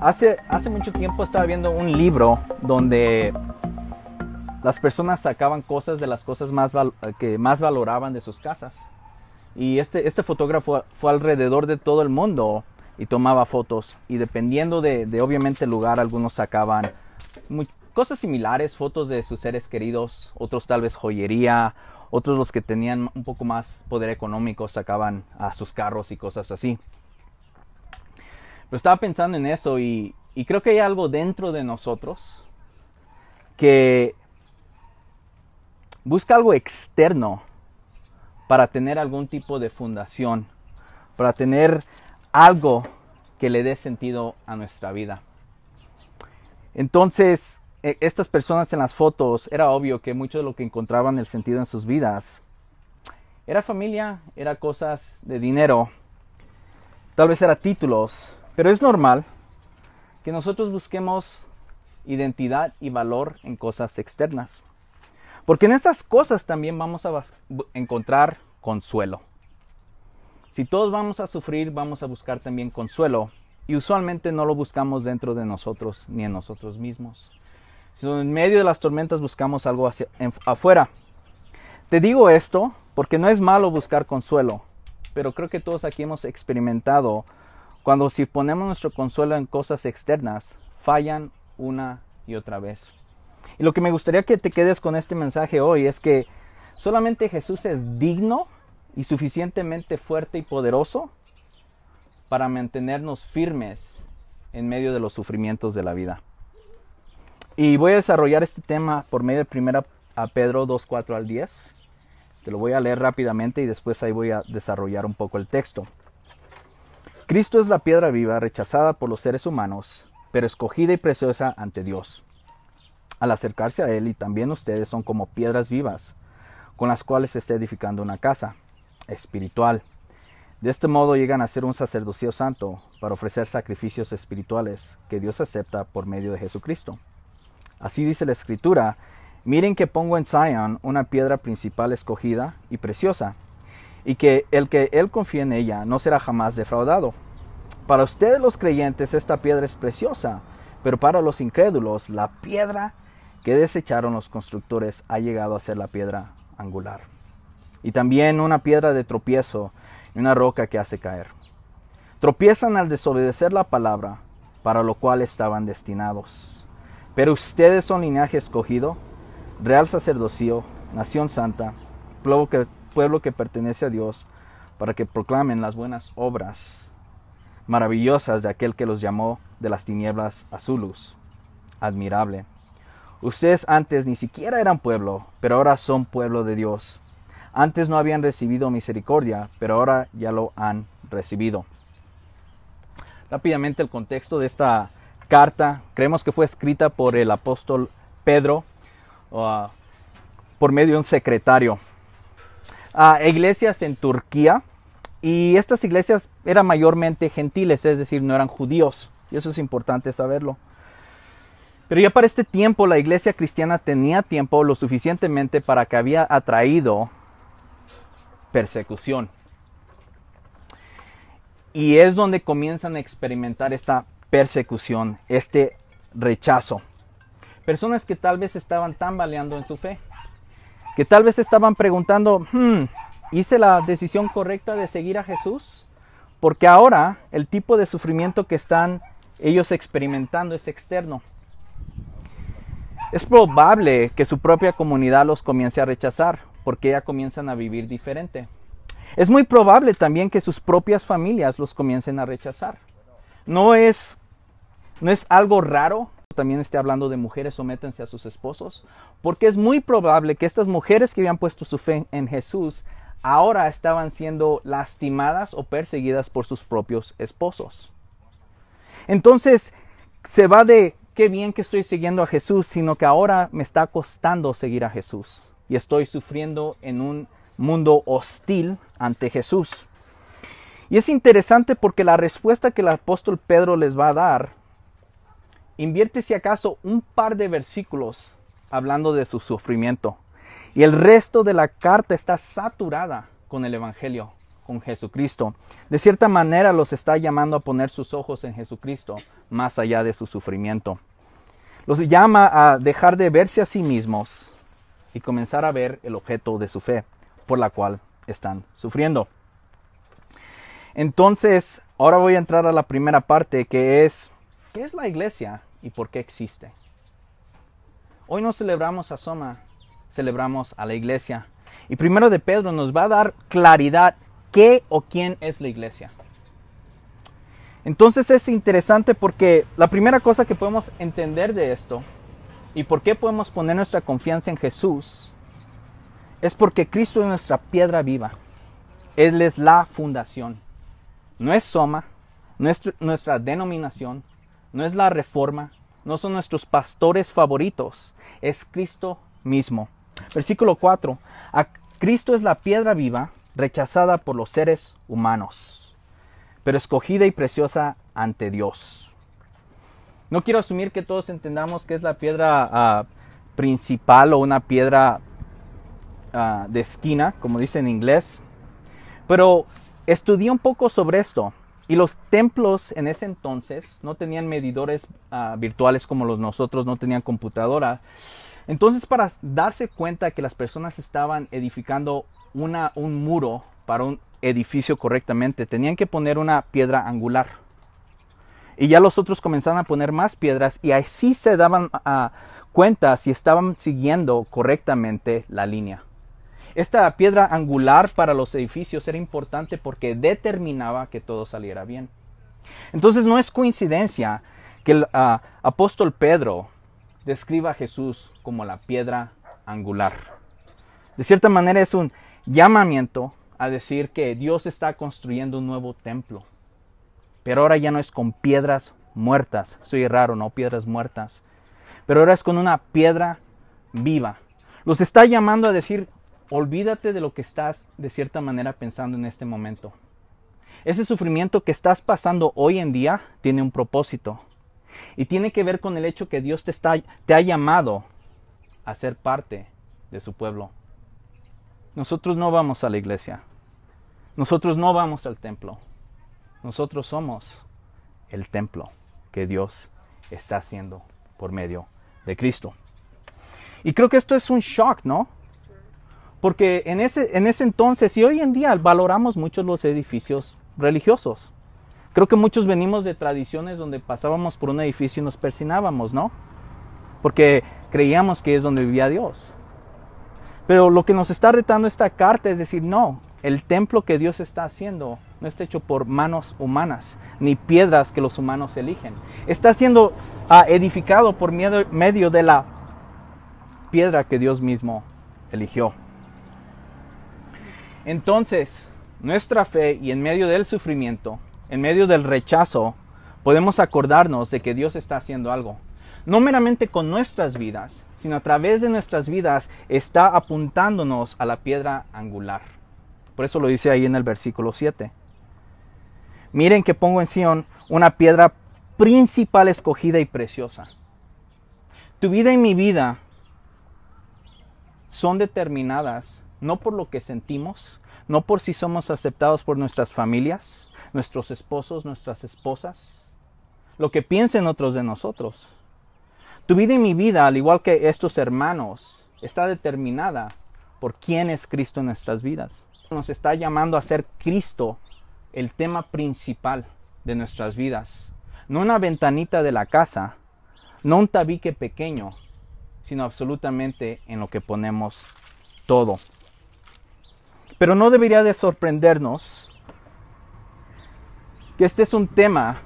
hace, hace mucho tiempo estaba viendo un libro donde las personas sacaban cosas de las cosas más que más valoraban de sus casas. Y este, este fotógrafo fue alrededor de todo el mundo y tomaba fotos. Y dependiendo de, de obviamente el lugar, algunos sacaban cosas similares, fotos de sus seres queridos, otros tal vez joyería, otros los que tenían un poco más poder económico sacaban a sus carros y cosas así. Pero estaba pensando en eso y, y creo que hay algo dentro de nosotros que busca algo externo para tener algún tipo de fundación, para tener algo que le dé sentido a nuestra vida. Entonces, e, estas personas en las fotos, era obvio que mucho de lo que encontraban el sentido en sus vidas era familia, era cosas de dinero, tal vez era títulos, pero es normal que nosotros busquemos identidad y valor en cosas externas. Porque en esas cosas también vamos a encontrar consuelo. Si todos vamos a sufrir, vamos a buscar también consuelo. Y usualmente no lo buscamos dentro de nosotros ni en nosotros mismos. Sino en medio de las tormentas buscamos algo hacia, afuera. Te digo esto porque no es malo buscar consuelo, pero creo que todos aquí hemos experimentado cuando si ponemos nuestro consuelo en cosas externas, fallan una y otra vez. Y lo que me gustaría que te quedes con este mensaje hoy es que solamente Jesús es digno y suficientemente fuerte y poderoso para mantenernos firmes en medio de los sufrimientos de la vida. Y voy a desarrollar este tema por medio de primera a Pedro 2, 4 al 10. Te lo voy a leer rápidamente y después ahí voy a desarrollar un poco el texto. Cristo es la piedra viva rechazada por los seres humanos, pero escogida y preciosa ante Dios. Al acercarse a Él y también ustedes son como piedras vivas, con las cuales se está edificando una casa espiritual de este modo llegan a ser un sacerdocio santo para ofrecer sacrificios espirituales que Dios acepta por medio de Jesucristo. Así dice la Escritura, miren que pongo en Sion una piedra principal escogida y preciosa, y que el que él confíe en ella no será jamás defraudado. Para ustedes los creyentes esta piedra es preciosa, pero para los incrédulos la piedra que desecharon los constructores ha llegado a ser la piedra angular. Y también una piedra de tropiezo y una roca que hace caer. Tropiezan al desobedecer la palabra, para lo cual estaban destinados. Pero ustedes son linaje escogido, real sacerdocio, nación santa, pueblo que, pueblo que pertenece a Dios, para que proclamen las buenas obras maravillosas de aquel que los llamó de las tinieblas a su luz. Admirable. Ustedes antes ni siquiera eran pueblo, pero ahora son pueblo de Dios. Antes no habían recibido misericordia, pero ahora ya lo han recibido. Rápidamente el contexto de esta carta, creemos que fue escrita por el apóstol Pedro uh, por medio de un secretario a iglesias en Turquía y estas iglesias eran mayormente gentiles, es decir, no eran judíos y eso es importante saberlo. Pero ya para este tiempo la iglesia cristiana tenía tiempo lo suficientemente para que había atraído persecución. Y es donde comienzan a experimentar esta persecución, este rechazo. Personas que tal vez estaban tambaleando en su fe, que tal vez estaban preguntando, hmm, ¿hice la decisión correcta de seguir a Jesús? Porque ahora el tipo de sufrimiento que están ellos experimentando es externo. Es probable que su propia comunidad los comience a rechazar porque ya comienzan a vivir diferente. Es muy probable también que sus propias familias los comiencen a rechazar. No es, no es algo raro, también esté hablando de mujeres sométense a sus esposos, porque es muy probable que estas mujeres que habían puesto su fe en Jesús ahora estaban siendo lastimadas o perseguidas por sus propios esposos. Entonces, se va de qué bien que estoy siguiendo a Jesús, sino que ahora me está costando seguir a Jesús y estoy sufriendo en un mundo hostil ante Jesús. Y es interesante porque la respuesta que el apóstol Pedro les va a dar invierte si acaso un par de versículos hablando de su sufrimiento. Y el resto de la carta está saturada con el Evangelio, con Jesucristo. De cierta manera los está llamando a poner sus ojos en Jesucristo, más allá de su sufrimiento. Los llama a dejar de verse a sí mismos y comenzar a ver el objeto de su fe, por la cual están sufriendo. Entonces, ahora voy a entrar a la primera parte que es, ¿qué es la iglesia y por qué existe? Hoy no celebramos a Soma, celebramos a la iglesia. Y primero de Pedro nos va a dar claridad qué o quién es la iglesia. Entonces es interesante porque la primera cosa que podemos entender de esto y por qué podemos poner nuestra confianza en Jesús es porque Cristo es nuestra piedra viva. Él es la fundación. No es Soma, no es nuestra denominación, no es la reforma, no son nuestros pastores favoritos, es Cristo mismo. Versículo 4. A Cristo es la piedra viva, rechazada por los seres humanos, pero escogida y preciosa ante Dios. No quiero asumir que todos entendamos que es la piedra ah, principal o una piedra ah, de esquina, como dice en inglés, pero estudié un poco sobre esto. Y los templos en ese entonces no tenían medidores ah, virtuales como los nosotros, no tenían computadora. Entonces, para darse cuenta que las personas estaban edificando una, un muro para un edificio correctamente, tenían que poner una piedra angular. Y ya los otros comenzaron a poner más piedras y así se daban ah, cuenta si estaban siguiendo correctamente la línea. Esta piedra angular para los edificios era importante porque determinaba que todo saliera bien. Entonces no es coincidencia que el ah, apóstol Pedro describa a Jesús como la piedra angular. De cierta manera es un llamamiento a decir que Dios está construyendo un nuevo templo. Pero ahora ya no es con piedras muertas. Soy raro, no piedras muertas. Pero ahora es con una piedra viva. Los está llamando a decir, olvídate de lo que estás de cierta manera pensando en este momento. Ese sufrimiento que estás pasando hoy en día tiene un propósito. Y tiene que ver con el hecho que Dios te, está, te ha llamado a ser parte de su pueblo. Nosotros no vamos a la iglesia. Nosotros no vamos al templo. Nosotros somos el templo que Dios está haciendo por medio de Cristo. Y creo que esto es un shock, ¿no? Porque en ese, en ese entonces y hoy en día valoramos mucho los edificios religiosos. Creo que muchos venimos de tradiciones donde pasábamos por un edificio y nos persinábamos, ¿no? Porque creíamos que es donde vivía Dios. Pero lo que nos está retando esta carta es decir, no, el templo que Dios está haciendo no está hecho por manos humanas, ni piedras que los humanos eligen. Está siendo ah, edificado por medio de la piedra que Dios mismo eligió. Entonces, nuestra fe y en medio del sufrimiento, en medio del rechazo, podemos acordarnos de que Dios está haciendo algo. No meramente con nuestras vidas, sino a través de nuestras vidas está apuntándonos a la piedra angular. Por eso lo dice ahí en el versículo 7. Miren que pongo en Sion una piedra principal escogida y preciosa. Tu vida y mi vida son determinadas no por lo que sentimos, no por si somos aceptados por nuestras familias, nuestros esposos, nuestras esposas, lo que piensen otros de nosotros. Tu vida y mi vida, al igual que estos hermanos, está determinada por quién es Cristo en nuestras vidas. Nos está llamando a ser Cristo el tema principal de nuestras vidas. No una ventanita de la casa, no un tabique pequeño, sino absolutamente en lo que ponemos todo. Pero no debería de sorprendernos que este es un tema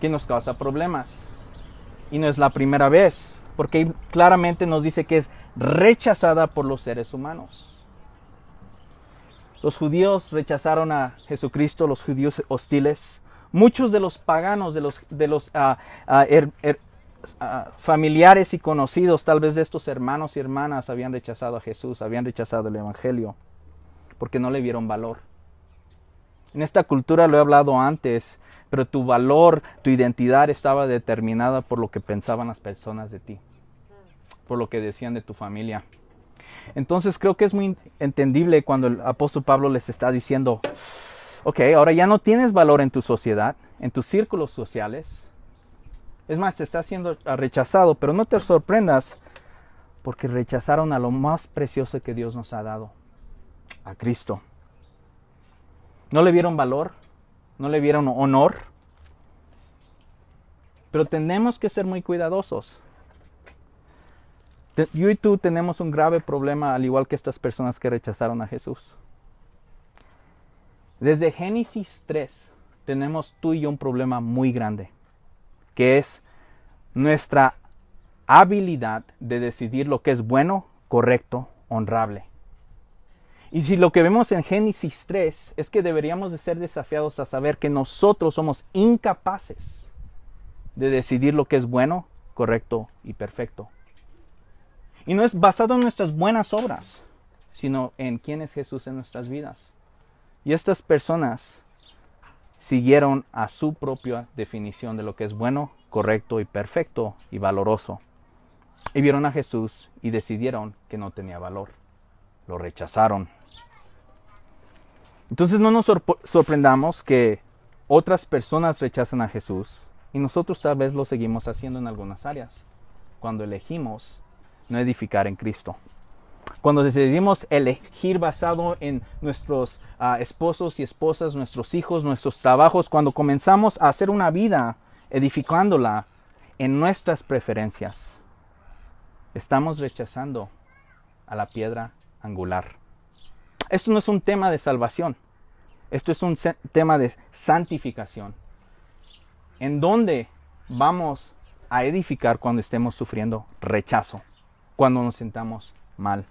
que nos causa problemas. Y no es la primera vez, porque claramente nos dice que es rechazada por los seres humanos. Los judíos rechazaron a Jesucristo, los judíos hostiles. Muchos de los paganos, de los, ah, ah, ah, familiares y conocidos, tal vez de estos hermanos y hermanas, habían rechazado a Jesús, habían rechazado el Evangelio porque no le vieron valor. En esta cultura lo he hablado antes, pero tu valor, tu identidad estaba determinada por lo que pensaban las personas de ti, por lo que decían de tu familia. Entonces creo que es muy entendible cuando el apóstol Pablo les está diciendo, ok, ahora ya no tienes valor en tu sociedad, en tus círculos sociales. Es más, te está siendo rechazado, pero no te sorprendas porque rechazaron a lo más precioso que Dios nos ha dado, a Cristo. No le vieron valor, no le vieron honor, pero tenemos que ser muy cuidadosos. Yo y tú tenemos un grave problema al igual que estas personas que rechazaron a Jesús. Desde Génesis 3 tenemos tú y yo un problema muy grande, que es nuestra habilidad de decidir lo que es bueno, correcto, honrable. Y si lo que vemos en Génesis 3 es que deberíamos de ser desafiados a saber que nosotros somos incapaces de decidir lo que es bueno, correcto y perfecto. Y no es basado en nuestras buenas obras, sino en quién es Jesús en nuestras vidas. Y estas personas siguieron a su propia definición de lo que es bueno, correcto y perfecto y valoroso. Y vieron a Jesús y decidieron que no tenía valor. Lo rechazaron. Entonces no nos sorprendamos que otras personas rechazan a Jesús y nosotros tal vez lo seguimos haciendo en algunas áreas, cuando elegimos no edificar en Cristo. Cuando decidimos elegir basado en nuestros ah, esposos y esposas, nuestros hijos, nuestros trabajos, cuando comenzamos a hacer una vida edificándola en nuestras preferencias, estamos rechazando a la piedra angular. Esto no es un tema de salvación, esto es un tema de santificación. ¿En dónde vamos a edificar cuando estemos sufriendo rechazo? cuando nos sentamos mal.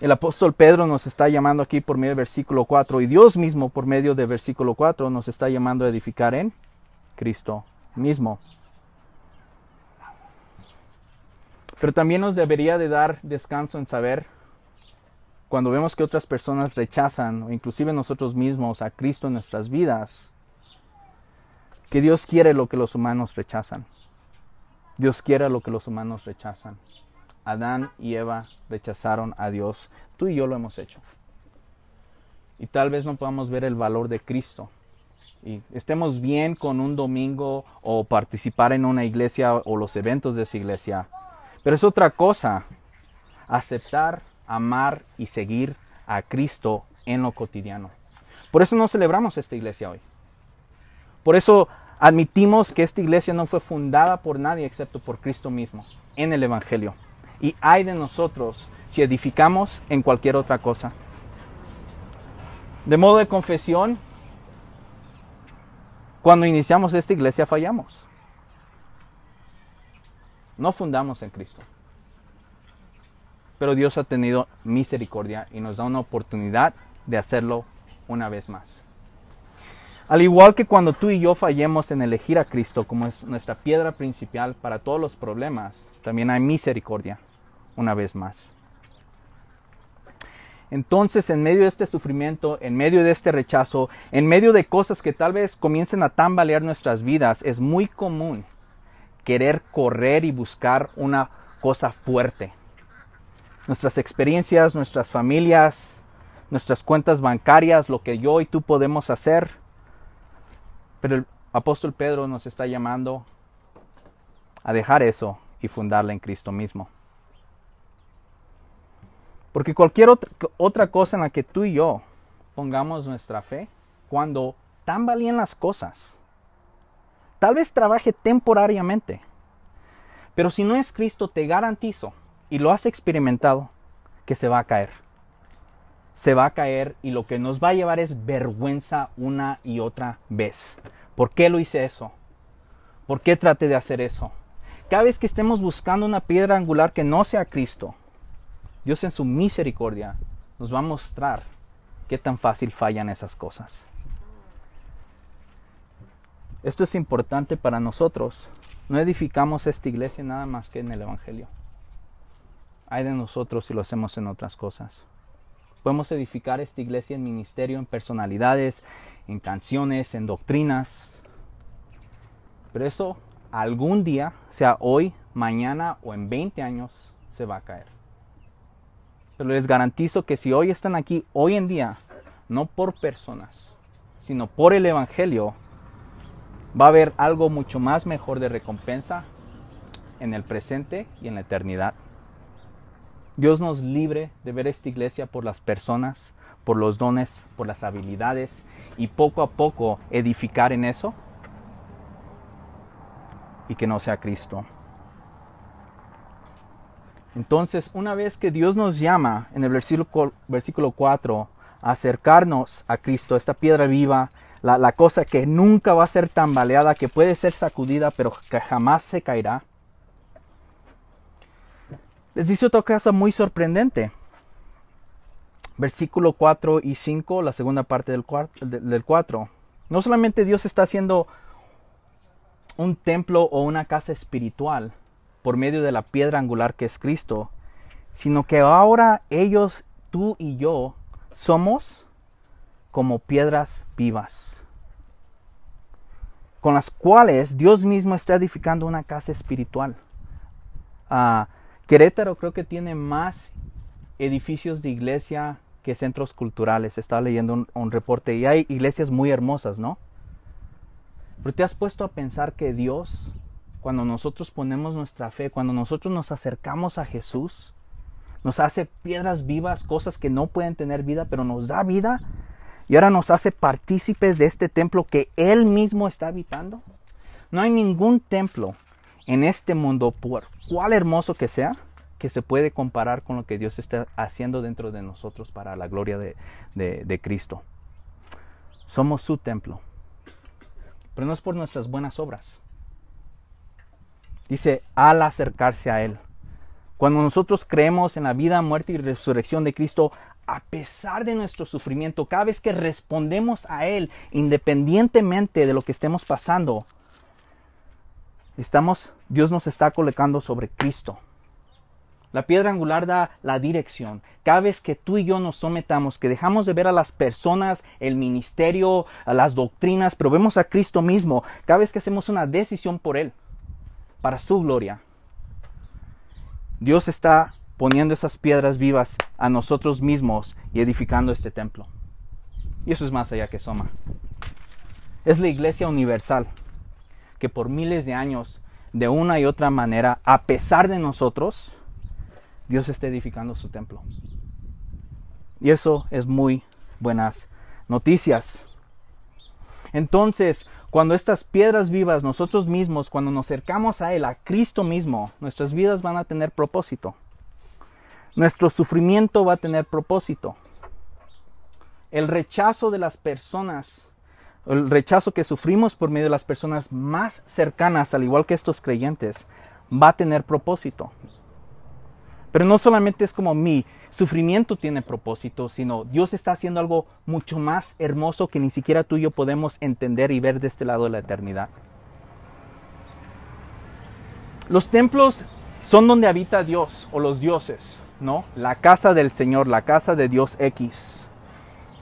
El apóstol Pedro nos está llamando aquí por medio del versículo 4 y Dios mismo por medio del versículo 4 nos está llamando a edificar en Cristo mismo. Pero también nos debería de dar descanso en saber cuando vemos que otras personas rechazan o inclusive nosotros mismos a Cristo en nuestras vidas, que Dios quiere lo que los humanos rechazan. Dios quiere lo que los humanos rechazan. Adán y Eva rechazaron a Dios. Tú y yo lo hemos hecho. Y tal vez no podamos ver el valor de Cristo. Y estemos bien con un domingo o participar en una iglesia o los eventos de esa iglesia. Pero es otra cosa aceptar, amar y seguir a Cristo en lo cotidiano. Por eso no celebramos esta iglesia hoy. Por eso admitimos que esta iglesia no fue fundada por nadie excepto por Cristo mismo en el Evangelio y hay de nosotros si edificamos en cualquier otra cosa. De modo de confesión, cuando iniciamos esta iglesia fallamos. No fundamos en Cristo. Pero Dios ha tenido misericordia y nos da una oportunidad de hacerlo una vez más. Al igual que cuando tú y yo fallemos en elegir a Cristo como es nuestra piedra principal para todos los problemas, también hay misericordia una vez más. Entonces, en medio de este sufrimiento, en medio de este rechazo, en medio de cosas que tal vez comiencen a tambalear nuestras vidas, es muy común querer correr y buscar una cosa fuerte. Nuestras experiencias, nuestras familias, nuestras cuentas bancarias, lo que yo y tú podemos hacer, pero el apóstol Pedro nos está llamando a dejar eso y fundarla en Cristo mismo. Porque cualquier otra, cosa en la que tú y yo pongamos nuestra fe, cuando tambalien las cosas, tal vez trabaje temporariamente, pero si no es Cristo, te garantizo, y lo has experimentado, que se va a caer. Se va a caer y lo que nos va a llevar es vergüenza una y otra vez. ¿Por qué lo hice eso? ¿Por qué traté de hacer eso? Cada vez que estemos buscando una piedra angular que no sea Cristo, Dios en su misericordia nos va a mostrar qué tan fácil fallan esas cosas. Esto es importante para nosotros. No edificamos esta iglesia nada más que en el Evangelio. Hay de nosotros si lo hacemos en otras cosas. Podemos edificar esta iglesia en ministerio, en personalidades, en canciones, en doctrinas. Pero eso algún día, sea hoy, mañana o en 20 años, se va a caer. pero les garantizo que si hoy están aquí, hoy en día, no por personas, sino por el Evangelio, va a haber algo mucho más mejor de recompensa en el presente y en la eternidad. Dios nos libre de ver esta iglesia por las personas, por los dones, por las habilidades y poco a poco edificar en eso y que no sea Cristo. Entonces, una vez que Dios nos llama en el versículo, versículo 4 a acercarnos a Cristo, esta piedra viva, la, la cosa que nunca va a ser tambaleada, que puede ser sacudida, pero que jamás se caerá, les dice otra cosa muy sorprendente. Versículo 4 y 5, la segunda parte del 4. No solamente Dios está haciendo un templo o una casa espiritual por medio de la piedra angular que es Cristo, sino que ahora ellos, tú y yo, somos como piedras vivas, con las cuales Dios mismo está edificando una casa espiritual. Uh, Querétaro creo que tiene más edificios de iglesia que centros culturales. Estaba leyendo un, reporte y hay iglesias muy hermosas, ¿no? Pero te has puesto a pensar que Dios, cuando nosotros ponemos nuestra fe, cuando nosotros nos acercamos a Jesús, nos hace piedras vivas, cosas que no pueden tener vida, pero nos da vida y ahora nos hace partícipes de este templo que Él mismo está habitando. No hay ningún templo en este mundo, por cuál hermoso que sea, que se puede comparar con lo que Dios está haciendo dentro de nosotros para la gloria de, de Cristo. Somos su templo. Pero no es por nuestras buenas obras. Dice, al acercarse a Él. Cuando nosotros creemos en la vida, muerte y resurrección de Cristo, a pesar de nuestro sufrimiento, cada vez que respondemos a Él, independientemente de lo que estemos pasando, Estamos, Dios nos está colocando sobre Cristo. La piedra angular da la dirección. Cada vez que tú y yo nos sometamos, que dejamos de ver a las personas, el ministerio, a las doctrinas, pero vemos a Cristo mismo, cada vez que hacemos una decisión por Él, para su gloria, Dios está poniendo esas piedras vivas a nosotros mismos y edificando este templo. Y eso es más allá que Soma. Es la iglesia universal que por miles de años, de una y otra manera, a pesar de nosotros, Dios está edificando su templo. Y eso es muy buenas noticias. Entonces, cuando estas piedras vivas, nosotros mismos, cuando nos acercamos a Él, a Cristo mismo, nuestras vidas van a tener propósito. Nuestro sufrimiento va a tener propósito. El rechazo de las personas el rechazo que sufrimos por medio de las personas más cercanas, al igual que estos creyentes, va a tener propósito. Pero no solamente es como mi sufrimiento tiene propósito, sino Dios está haciendo algo mucho más hermoso que ni siquiera tú y yo podemos entender y ver de este lado de la eternidad. Los templos son donde habita Dios o los dioses, ¿no? La casa del Señor, la casa de Dios X.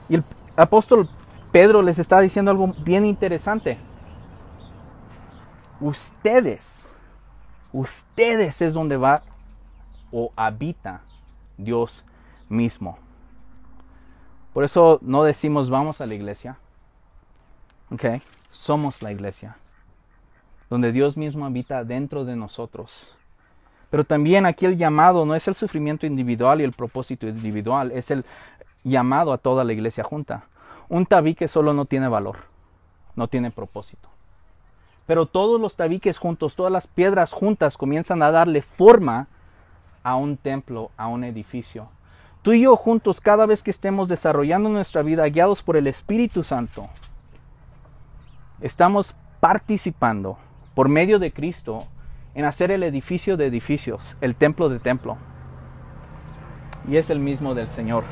Y el apóstol Pedro les está diciendo algo bien interesante. Ustedes, ustedes es donde va o habita Dios mismo. Por eso no decimos vamos a la iglesia. Ok, somos la iglesia. Donde Dios mismo habita dentro de nosotros. Pero también aquí el llamado no es el sufrimiento individual y el propósito individual, es el llamado a toda la iglesia junta. Un tabique solo no tiene valor, no tiene propósito. Pero todos los tabiques juntos, todas las piedras juntas comienzan a darle forma a un templo, a un edificio. Tú y yo juntos, cada vez que estemos desarrollando nuestra vida guiados por el Espíritu Santo, estamos participando por medio de Cristo en hacer el edificio de edificios, el templo de templo. Y es el mismo del Señor.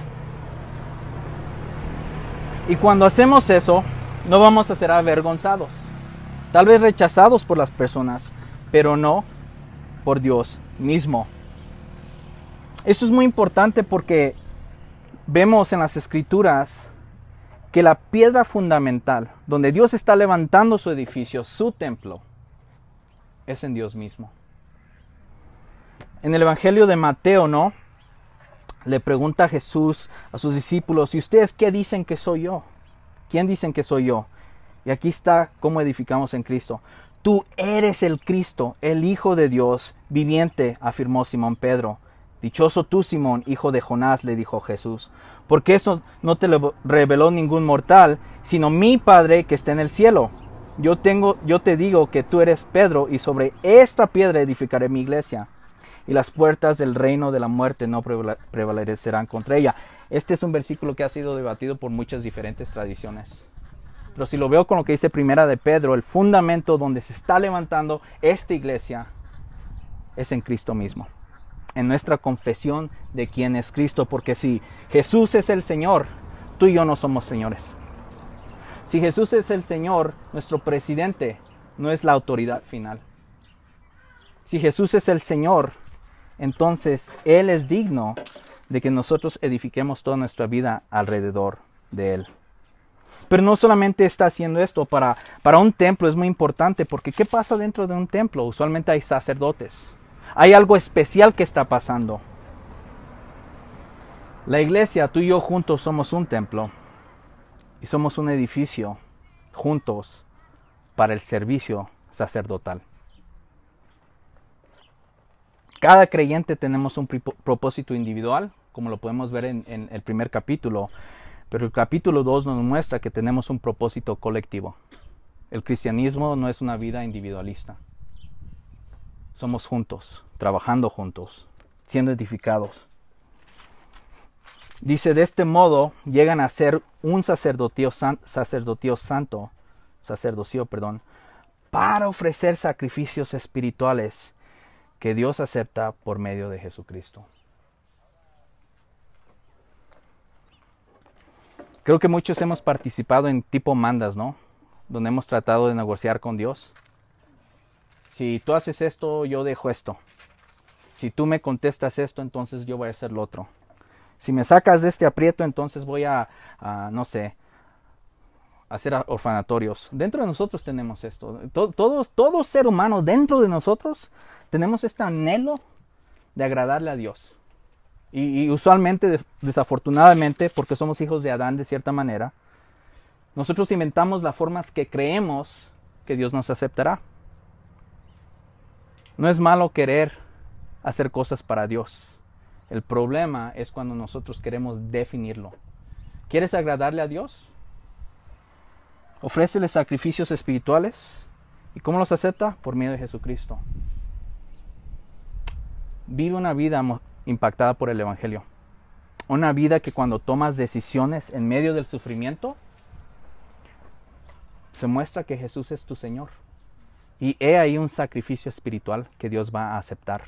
Y cuando hacemos eso, no vamos a ser avergonzados. Tal vez rechazados por las personas, pero no por Dios mismo. Esto es muy importante porque vemos en las escrituras que la piedra fundamental, donde Dios está levantando su edificio, su templo, es en Dios mismo. En el Evangelio de Mateo, ¿no? Le pregunta a Jesús a sus discípulos, ¿y ustedes qué dicen que soy yo? ¿Quién dicen que soy yo? Y aquí está cómo edificamos en Cristo. Tú eres el Cristo, el Hijo de Dios viviente, afirmó Simón Pedro. Dichoso tú, Simón, hijo de Jonás, le dijo Jesús, porque eso no te lo reveló ningún mortal, sino mi Padre que está en el cielo. Yo tengo, yo te digo que tú eres Pedro, y sobre esta piedra edificaré mi iglesia, y las puertas del reino de la muerte no prevalecerán contra ella. Este es un versículo que ha sido debatido por muchas diferentes tradiciones. Pero si lo veo con lo que dice Primera de Pedro, el fundamento donde se está levantando esta iglesia es en Cristo mismo. En nuestra confesión de quién es Cristo, porque si Jesús es el Señor, tú y yo no somos señores. Si Jesús es el Señor, nuestro presidente no es la autoridad final. Si Jesús es el Señor, entonces Él es digno de que nosotros edifiquemos toda nuestra vida alrededor de Él. Pero no solamente está haciendo esto, para, para un templo es muy importante, porque ¿qué pasa dentro de un templo? Usualmente hay sacerdotes. Hay algo especial que está pasando. La iglesia, tú y yo juntos somos un templo y somos un edificio juntos para el servicio sacerdotal. Cada creyente tenemos un propósito individual, como lo podemos ver en, el primer capítulo, pero el capítulo 2 nos muestra que tenemos un propósito colectivo. El cristianismo no es una vida individualista. Somos juntos, trabajando juntos, siendo edificados. Dice, de este modo llegan a ser un sacerdocio, sacerdocio santo, sacerdocio, perdón, para ofrecer sacrificios espirituales que Dios acepta por medio de Jesucristo. Creo que muchos hemos participado en tipo mandas, ¿no? Donde hemos tratado de negociar con Dios. Si tú haces esto, yo dejo esto. Si tú me contestas esto, entonces yo voy a hacer lo otro. Si me sacas de este aprieto, entonces voy a, no sé, hacer orfanatorios. Dentro de nosotros tenemos esto. Todos, todo ser humano dentro de nosotros tenemos este anhelo de agradarle a Dios. Y, usualmente, desafortunadamente, porque somos hijos de Adán de cierta manera, nosotros inventamos las formas que creemos que Dios nos aceptará. No es malo querer hacer cosas para Dios. El problema es cuando nosotros queremos definirlo. ¿Quieres agradarle a Dios? Ofrécele sacrificios espirituales. ¿Y cómo los acepta? Por medio de Jesucristo. Vive una vida impactada por el Evangelio. Una vida que cuando tomas decisiones en medio del sufrimiento, se muestra que Jesús es tu Señor. Y he ahí un sacrificio espiritual que Dios va a aceptar.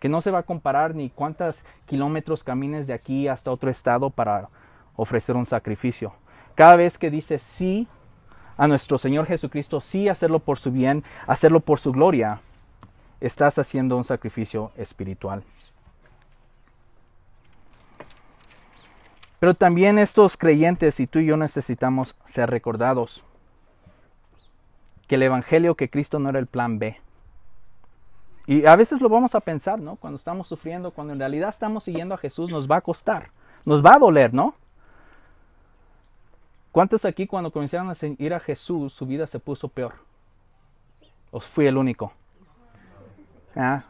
Que no se va a comparar ni cuántos kilómetros camines de aquí hasta otro estado para ofrecer un sacrificio. Cada vez que dices sí a nuestro Señor Jesucristo, sí hacerlo por su bien, hacerlo por su gloria, estás haciendo un sacrificio espiritual. Pero también estos creyentes y tú y yo necesitamos ser recordados que el Evangelio, que Cristo no era el plan B. Y a veces lo vamos a pensar, ¿no? Cuando estamos sufriendo, cuando en realidad estamos siguiendo a Jesús, nos va a costar, nos va a doler, ¿no? ¿Cuántos aquí cuando comenzaron a seguir a Jesús, su vida se puso peor? ¿O fui el único? ¿Ah?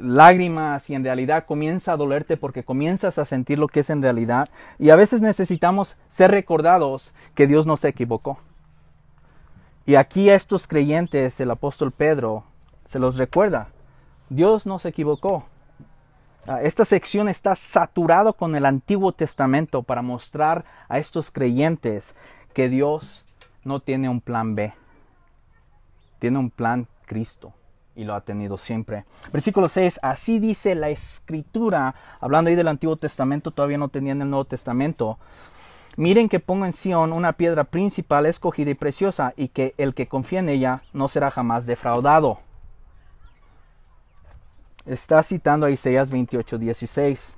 lágrimas y en realidad comienza a dolerte porque comienzas a sentir lo que es en realidad. Y a veces necesitamos ser recordados que Dios no se equivocó. Y aquí a estos creyentes el apóstol Pedro se los recuerda. Dios no se equivocó. Ah, esta sección está saturado con el Antiguo Testamento para mostrar a estos creyentes que Dios no tiene un plan B. Tiene un plan Cristo y lo ha tenido siempre. Versículo 6, así dice la escritura, hablando ahí del Antiguo Testamento, todavía no tenían el Nuevo Testamento. Miren que pongo en Sion una piedra principal escogida y preciosa, y que el que confía en ella no será jamás defraudado. Está citando a Isaías 28, 16.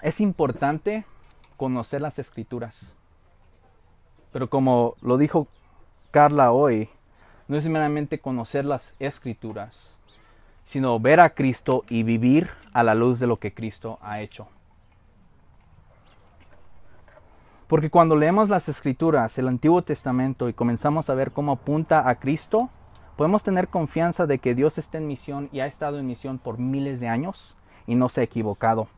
Es importante conocer las escrituras. Pero como lo dijo Carla hoy no es meramente conocer las escrituras, sino ver a Cristo y vivir a la luz de lo que Cristo ha hecho. Porque cuando leemos las escrituras, el Antiguo Testamento, y comenzamos a ver cómo apunta a Cristo, podemos tener confianza de que Dios está en misión y ha estado en misión por miles de años y no se ha equivocado.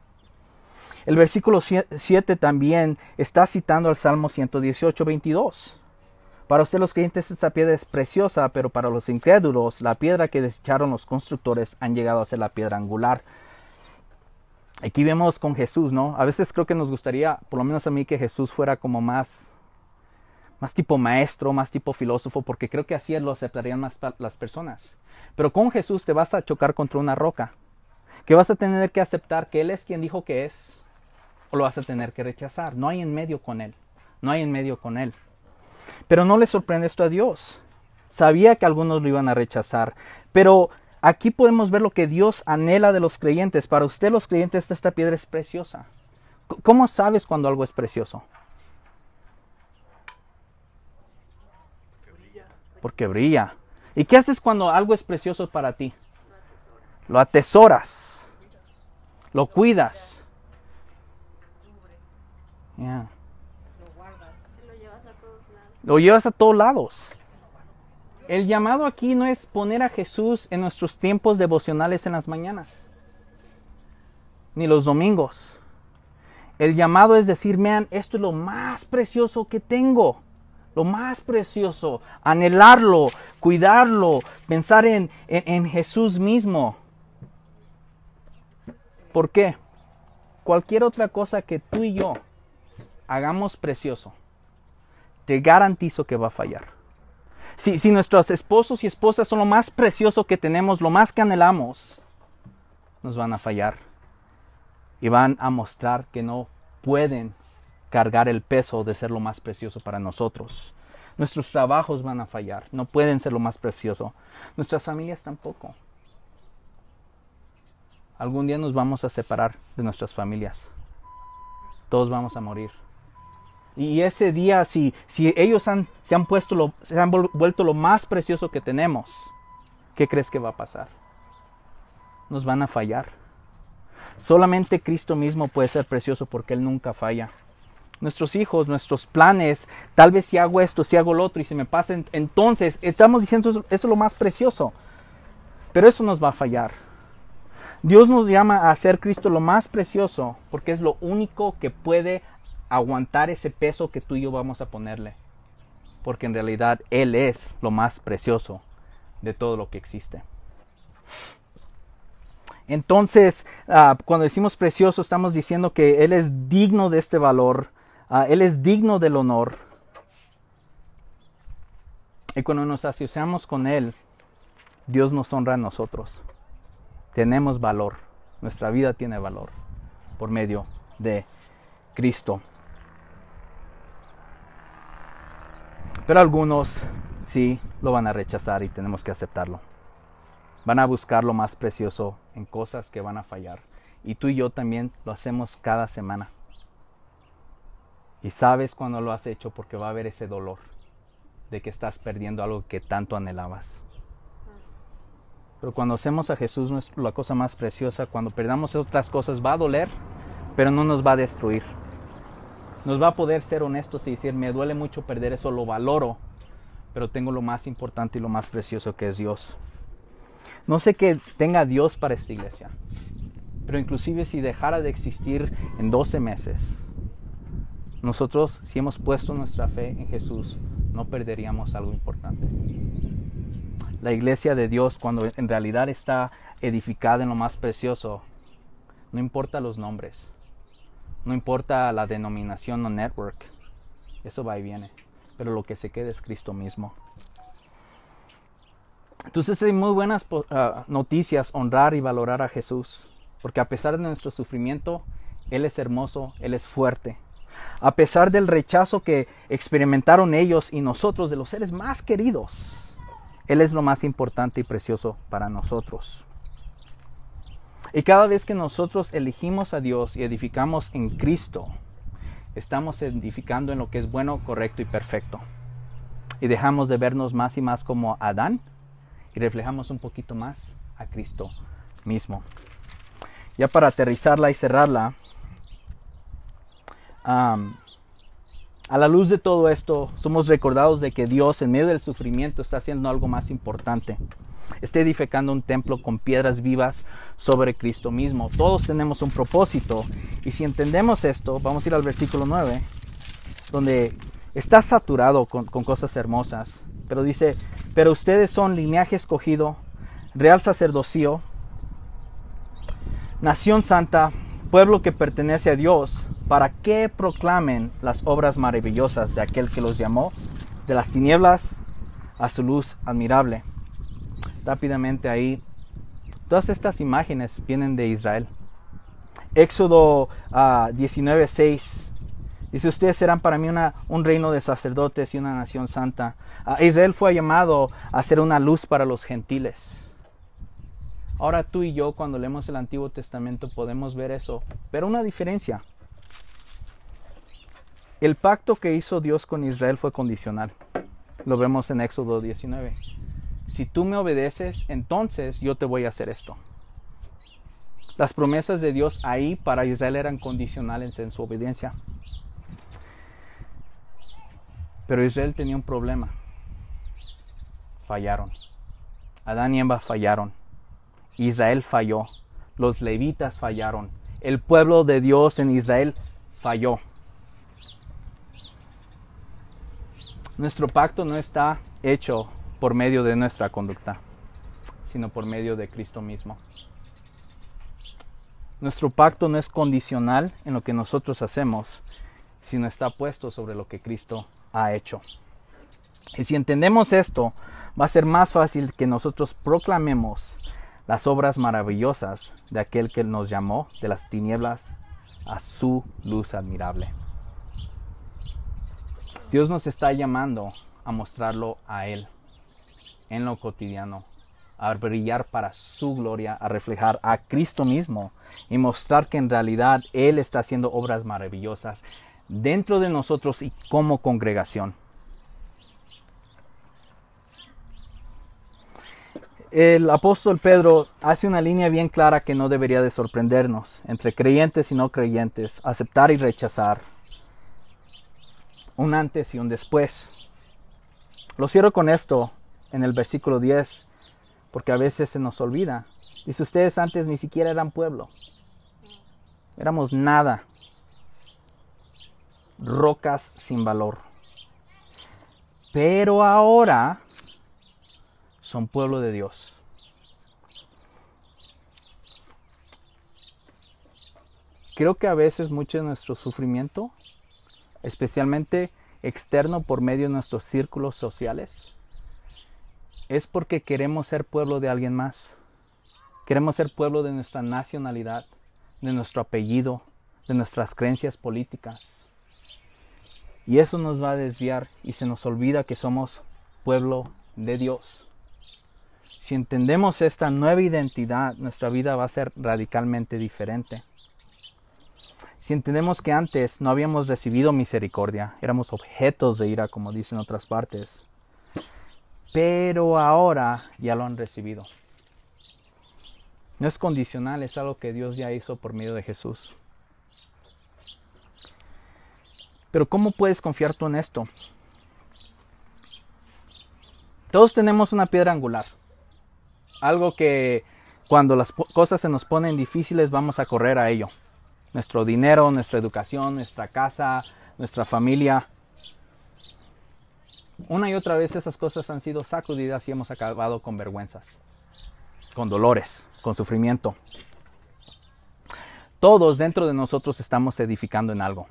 El versículo 7 también está citando al Salmo 118, 22. Para usted los creyentes esta piedra es preciosa, pero para los incrédulos la piedra que desecharon los constructores han llegado a ser la piedra angular. Aquí vemos con Jesús, ¿no? A veces creo que nos gustaría, por lo menos a mí, que Jesús fuera como más, más tipo maestro, más tipo filósofo, porque creo que así lo aceptarían más las personas. Pero con Jesús te vas a chocar contra una roca, que vas a tener que aceptar que Él es quien dijo que es, o lo vas a tener que rechazar. No hay en medio con Él. No hay en medio con Él. Pero no le sorprende esto a Dios. Sabía que algunos lo iban a rechazar. Pero aquí podemos ver lo que Dios anhela de los creyentes. Para usted los creyentes esta piedra es preciosa. ¿Cómo sabes cuando algo es precioso? Porque brilla. ¿Y qué haces cuando algo es precioso para ti? Lo atesoras. Lo cuidas. Lo llevas a todos lados. El llamado aquí no es poner a Jesús en nuestros tiempos devocionales en las mañanas, ni los domingos. El llamado es decir, vean, esto es lo más precioso que tengo, lo más precioso, anhelarlo, cuidarlo, pensar en, en Jesús mismo. ¿Por qué? Cualquier otra cosa que tú y yo hagamos precioso, te garantizo que va a fallar. Si, si nuestros esposos y esposas son lo más precioso que tenemos, lo más que anhelamos, nos van a fallar. Y van a mostrar que no pueden cargar el peso de ser lo más precioso para nosotros. Nuestros trabajos van a fallar, no pueden ser lo más precioso. Nuestras familias tampoco. Algún día nos vamos a separar de nuestras familias. Todos vamos a morir. Y ese día, si, si ellos se han puesto se han vuelto lo más precioso que tenemos, ¿qué crees que va a pasar? Nos van a fallar. Solamente Cristo mismo puede ser precioso porque Él nunca falla. Nuestros hijos, nuestros planes, tal vez si hago esto, si hago lo otro y se me pasa, entonces estamos diciendo eso, eso es lo más precioso. Pero eso nos va a fallar. Dios nos llama a hacer Cristo lo más precioso porque es lo único que puede aguantar ese peso que tú y yo vamos a ponerle. Porque en realidad Él es lo más precioso de todo lo que existe. Entonces, ah, cuando decimos precioso, estamos diciendo que Él es digno de este valor, ah, Él es digno del honor. Y cuando nos asociamos con Él, Dios nos honra a nosotros. Tenemos valor, nuestra vida tiene valor por medio de Cristo. Pero algunos sí lo van a rechazar y tenemos que aceptarlo. Van a buscar lo más precioso en cosas que van a fallar. Y tú y yo también lo hacemos cada semana. Y sabes cuando lo has hecho porque va a haber ese dolor de que estás perdiendo algo que tanto anhelabas. Pero cuando hacemos a Jesús la cosa más preciosa, cuando perdamos otras cosas va a doler, pero no nos va a destruir nos va a poder ser honestos y decir, me duele mucho perder eso, lo valoro, pero tengo lo más importante y lo más precioso que es Dios. No sé qué tenga Dios para esta iglesia, pero inclusive si dejara de existir en 12 meses, nosotros si hemos puesto nuestra fe en Jesús, no perderíamos algo importante. La iglesia de Dios, cuando en realidad está edificada en lo más precioso, no importa los nombres, no importa la denominación o network. Eso va y viene. Pero lo que se queda es Cristo mismo. Entonces hay muy buenas ah, noticias honrar y valorar a Jesús. Porque a pesar de nuestro sufrimiento, Él es hermoso, Él es fuerte. A pesar del rechazo que experimentaron ellos y nosotros de los seres más queridos, Él es lo más importante y precioso para nosotros. Y cada vez que nosotros elegimos a Dios y edificamos en Cristo, estamos edificando en lo que es bueno, correcto y perfecto. Y dejamos de vernos más y más como Adán y reflejamos un poquito más a Cristo mismo. Ya para aterrizarla y cerrarla, a la luz de todo esto, somos recordados de que Dios en medio del sufrimiento está haciendo algo más importante. Está edificando un templo con piedras vivas sobre Cristo mismo. Todos tenemos un propósito. Y si entendemos esto, vamos a ir al versículo 9, donde está saturado con, con cosas hermosas. Pero dice, pero ustedes son linaje escogido, real sacerdocio, nación santa, pueblo que pertenece a Dios, para que proclamen las obras maravillosas de aquel que los llamó de las tinieblas a su luz admirable. Rápidamente ahí, todas estas imágenes vienen de Israel. Éxodo 19:6 ah, dice: Ustedes serán para mí un reino de sacerdotes y una nación santa. Ah, Israel fue llamado a ser una luz para los gentiles. Ahora tú y yo cuando leemos el Antiguo Testamento podemos ver eso, pero una diferencia. El pacto que hizo Dios con Israel fue condicional. Lo vemos en Éxodo 19. Si tú me obedeces, entonces yo te voy a hacer esto. Las promesas de Dios ahí para Israel eran condicionales en su obediencia. Pero Israel tenía un problema. Fallaron. Adán y Eva fallaron. Israel falló, los levitas fallaron, el pueblo de Dios en Israel falló. Nuestro pacto no está hecho por medio de nuestra conducta, sino por medio de Cristo mismo. Nuestro pacto no es condicional en lo que nosotros hacemos, sino está puesto sobre lo que Cristo ha hecho. Y si entendemos esto, va a ser más fácil que nosotros proclamemos las obras maravillosas de aquel que nos llamó de las tinieblas a su luz admirable. Dios nos está llamando a mostrarlo a Él en lo cotidiano, a brillar para su gloria, a reflejar a Cristo mismo y mostrar que en realidad Él está haciendo obras maravillosas dentro de nosotros y como congregación. El apóstol Pedro hace una línea bien clara que no debería de sorprendernos entre creyentes y no creyentes, aceptar y rechazar, un antes y un después. Lo cierro con esto en el versículo 10, porque a veces se nos olvida. Dice, ustedes antes ni siquiera eran pueblo, éramos nada, rocas sin valor. Pero ahora son pueblo de Dios. Creo que a veces mucho de nuestro sufrimiento, especialmente externo por medio de nuestros círculos sociales, es porque queremos ser pueblo de alguien más. Queremos ser pueblo de nuestra nacionalidad, de nuestro apellido, de nuestras creencias políticas. Y eso nos va a desviar y se nos olvida que somos pueblo de Dios. Si entendemos esta nueva identidad, nuestra vida va a ser radicalmente diferente. Si entendemos que antes no habíamos recibido misericordia, éramos objetos de ira, como dicen otras partes, pero ahora ya lo han recibido. No es condicional, es algo que Dios ya hizo por medio de Jesús. Pero ¿cómo puedes confiar tú en esto? Todos tenemos una piedra angular algo que cuando las cosas se nos ponen difíciles vamos a correr a ello. Nuestro dinero, nuestra educación, nuestra casa, nuestra familia. Una y otra vez esas cosas han sido sacudidas y hemos acabado con vergüenzas, con dolores, con sufrimiento. Todos dentro de nosotros estamos edificando en algo.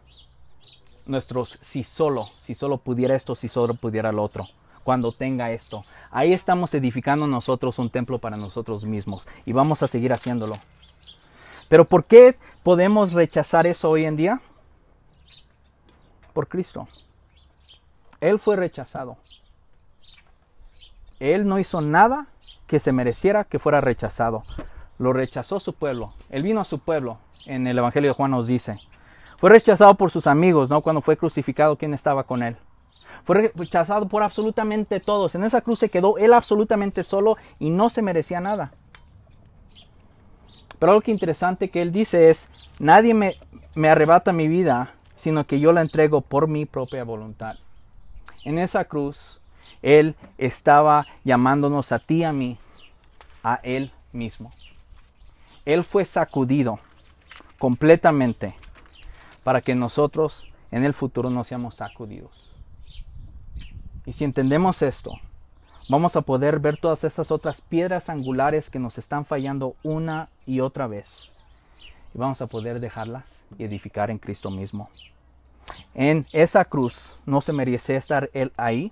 Nuestros si solo, si solo pudiera esto, si solo pudiera lo otro cuando tenga esto. Ahí estamos edificando nosotros un templo para nosotros mismos y vamos a seguir haciéndolo. Pero ¿por qué podemos rechazar eso hoy en día? Por Cristo. Él fue rechazado. Él no hizo nada que se mereciera que fuera rechazado. Lo rechazó su pueblo. Él vino a su pueblo. En el Evangelio de Juan nos dice. Fue rechazado por sus amigos, ¿no? Cuando fue crucificado, ¿quién estaba con él? Fue rechazado por absolutamente todos. En esa cruz se quedó él absolutamente solo y no se merecía nada. Pero algo que interesante que él dice es, nadie me, me arrebata mi vida, sino que yo la entrego por mi propia voluntad. En esa cruz, él estaba llamándonos a ti a mí, a Él mismo. Él fue sacudido completamente para que nosotros en el futuro no seamos sacudidos. Y si entendemos esto, vamos a poder ver todas estas otras piedras angulares que nos están fallando una y otra vez. Y vamos a poder dejarlas y edificar en Cristo mismo. En esa cruz no se merece estar Él ahí,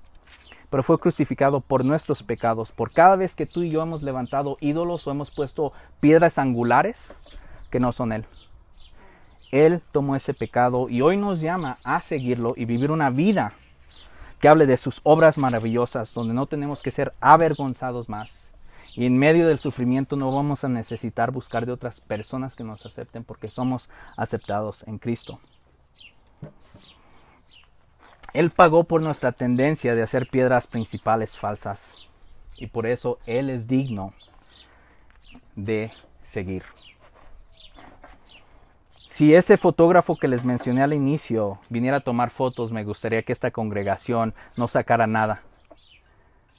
pero fue crucificado por nuestros pecados. Por cada vez que tú y yo hemos levantado ídolos o hemos puesto piedras angulares que no son Él. Él tomó ese pecado y hoy nos llama a seguirlo y vivir una vida que hable de sus obras maravillosas, donde no tenemos que ser avergonzados más. Y en medio del sufrimiento no vamos a necesitar buscar de otras personas que nos acepten porque somos aceptados en Cristo. Él pagó por nuestra tendencia de hacer piedras principales falsas y por eso Él es digno de seguir. Si ese fotógrafo que les mencioné al inicio viniera a tomar fotos, me gustaría que esta congregación no sacara nada,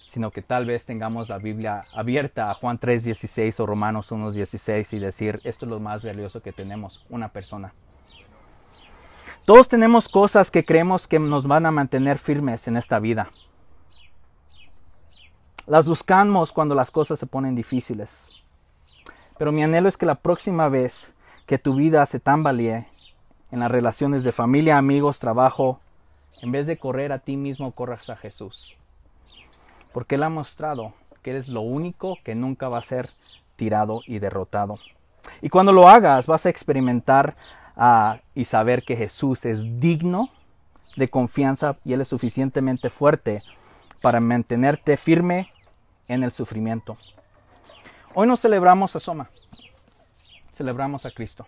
sino que tal vez tengamos la Biblia abierta a Juan 3.16 o Romanos 1.16 y decir, esto es lo más valioso que tenemos, una persona. Todos tenemos cosas que creemos que nos van a mantener firmes en esta vida. Las buscamos cuando las cosas se ponen difíciles. Pero mi anhelo es que la próxima vez que tu vida se tambalee en las relaciones de familia, amigos, trabajo, en vez de correr a ti mismo, corras a Jesús. Porque Él ha mostrado que eres lo único que nunca va a ser tirado y derrotado. Y cuando lo hagas, vas a experimentar y saber que Jesús es digno de confianza y Él es suficientemente fuerte para mantenerte firme en el sufrimiento. Hoy no celebramos a Soma, celebramos a Cristo.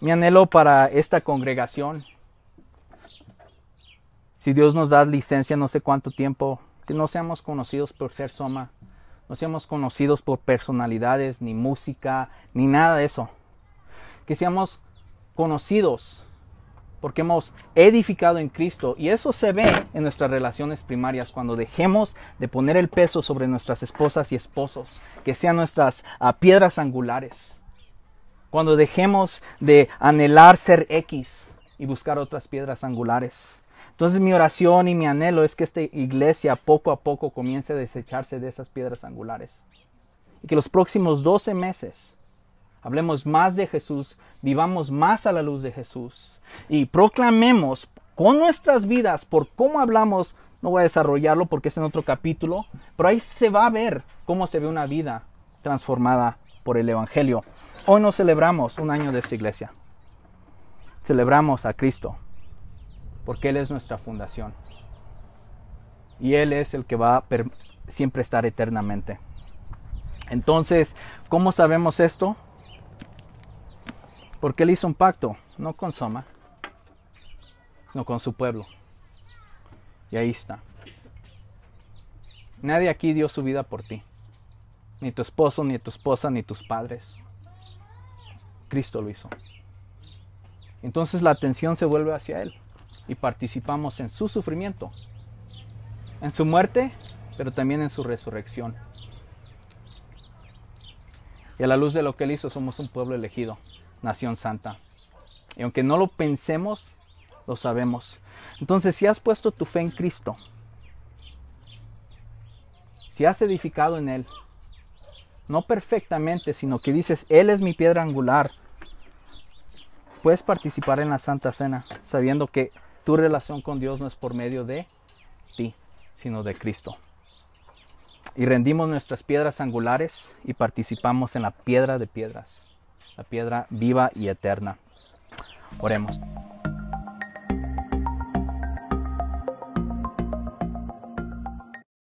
Mi anhelo para esta congregación, si Dios nos da licencia no sé cuánto tiempo, que no seamos conocidos por ser Soma, no seamos conocidos por personalidades, ni música, ni nada de eso que seamos conocidos porque hemos edificado en Cristo y eso se ve en nuestras relaciones primarias cuando dejemos de poner el peso sobre nuestras esposas y esposos, que sean nuestras ah, piedras angulares. Cuando dejemos de anhelar ser X y buscar otras piedras angulares. Entonces mi oración y mi anhelo es que esta iglesia poco a poco comience a desecharse de esas piedras angulares. Y que los próximos 12 meses Hablemos más de Jesús, vivamos más a la luz de Jesús y proclamemos con nuestras vidas por cómo hablamos. No voy a desarrollarlo porque es en otro capítulo, pero ahí se va a ver cómo se ve una vida transformada por el Evangelio. Hoy nos celebramos un año de esta iglesia. Celebramos a Cristo porque Él es nuestra fundación y Él es el que va a siempre estar eternamente. Entonces, ¿cómo sabemos esto? Porque él hizo un pacto, no con Soma, sino con su pueblo. Y ahí está. Nadie aquí dio su vida por ti. Ni tu esposo, ni tu esposa, ni tus padres. Cristo lo hizo. Entonces la atención se vuelve hacia Él y participamos en su sufrimiento, en su muerte, pero también en su resurrección. Y a la luz de lo que Él hizo somos un pueblo elegido, nación santa. Y aunque no lo pensemos, lo sabemos. Entonces, si has puesto tu fe en Cristo, si has edificado en Él, no perfectamente, sino que dices, Él es mi piedra angular, puedes participar en la Santa Cena sabiendo que tu relación con Dios no es por medio de ti, sino de Cristo. Y rendimos nuestras piedras angulares y participamos en la piedra de piedras la piedra viva y eterna. Oremos.